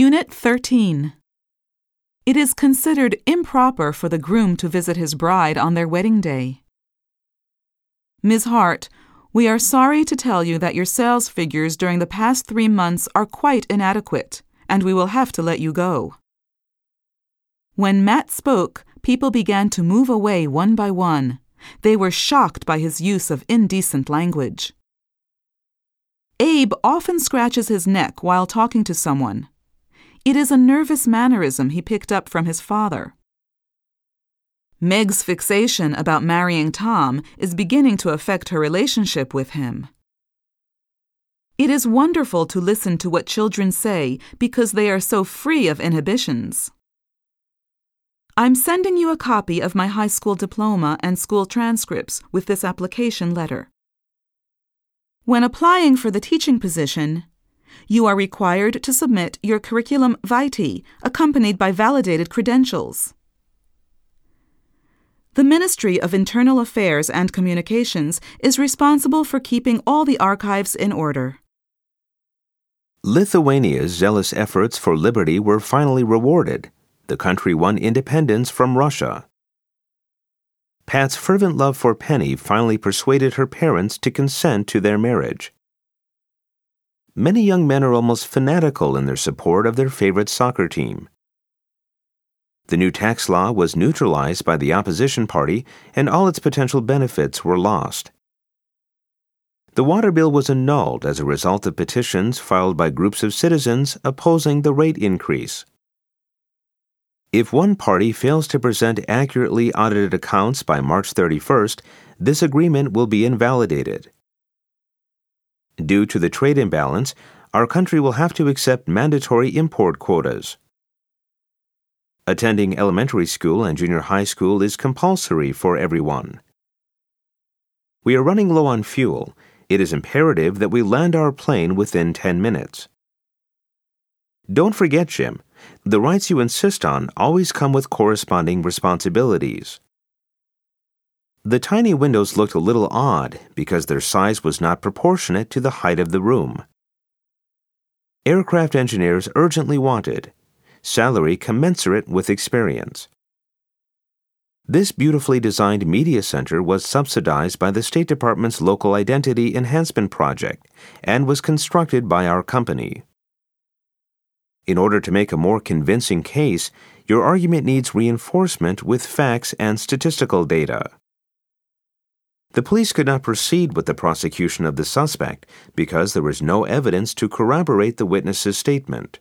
Unit 13. It is considered improper for the groom to visit his bride on their wedding day. Ms. Hart, we are sorry to tell you that your sales figures during the past three months are quite inadequate, and we will have to let you go. When Matt spoke, people began to move away one by one. They were shocked by his use of indecent language. Abe often scratches his neck while talking to someone. It is a nervous mannerism he picked up from his father. Meg's fixation about marrying Tom is beginning to affect her relationship with him. It is wonderful to listen to what children say because they are so free of inhibitions. I'm sending you a copy of my high school diploma and school transcripts with this application letter. When applying for the teaching position, you are required to submit your curriculum vitae accompanied by validated credentials. The Ministry of Internal Affairs and Communications is responsible for keeping all the archives in order. Lithuania's zealous efforts for liberty were finally rewarded. The country won independence from Russia. Pat's fervent love for Penny finally persuaded her parents to consent to their marriage. Many young men are almost fanatical in their support of their favorite soccer team. The new tax law was neutralized by the opposition party, and all its potential benefits were lost. The water bill was annulled as a result of petitions filed by groups of citizens opposing the rate increase. If one party fails to present accurately audited accounts by March 31st, this agreement will be invalidated. Due to the trade imbalance, our country will have to accept mandatory import quotas. Attending elementary school and junior high school is compulsory for everyone. We are running low on fuel. It is imperative that we land our plane within 10 minutes. Don't forget, Jim, the rights you insist on always come with corresponding responsibilities. The tiny windows looked a little odd because their size was not proportionate to the height of the room. Aircraft engineers urgently wanted salary commensurate with experience. This beautifully designed media center was subsidized by the State Department's Local Identity Enhancement Project and was constructed by our company. In order to make a more convincing case, your argument needs reinforcement with facts and statistical data. The police could not proceed with the prosecution of the suspect because there was no evidence to corroborate the witness's statement.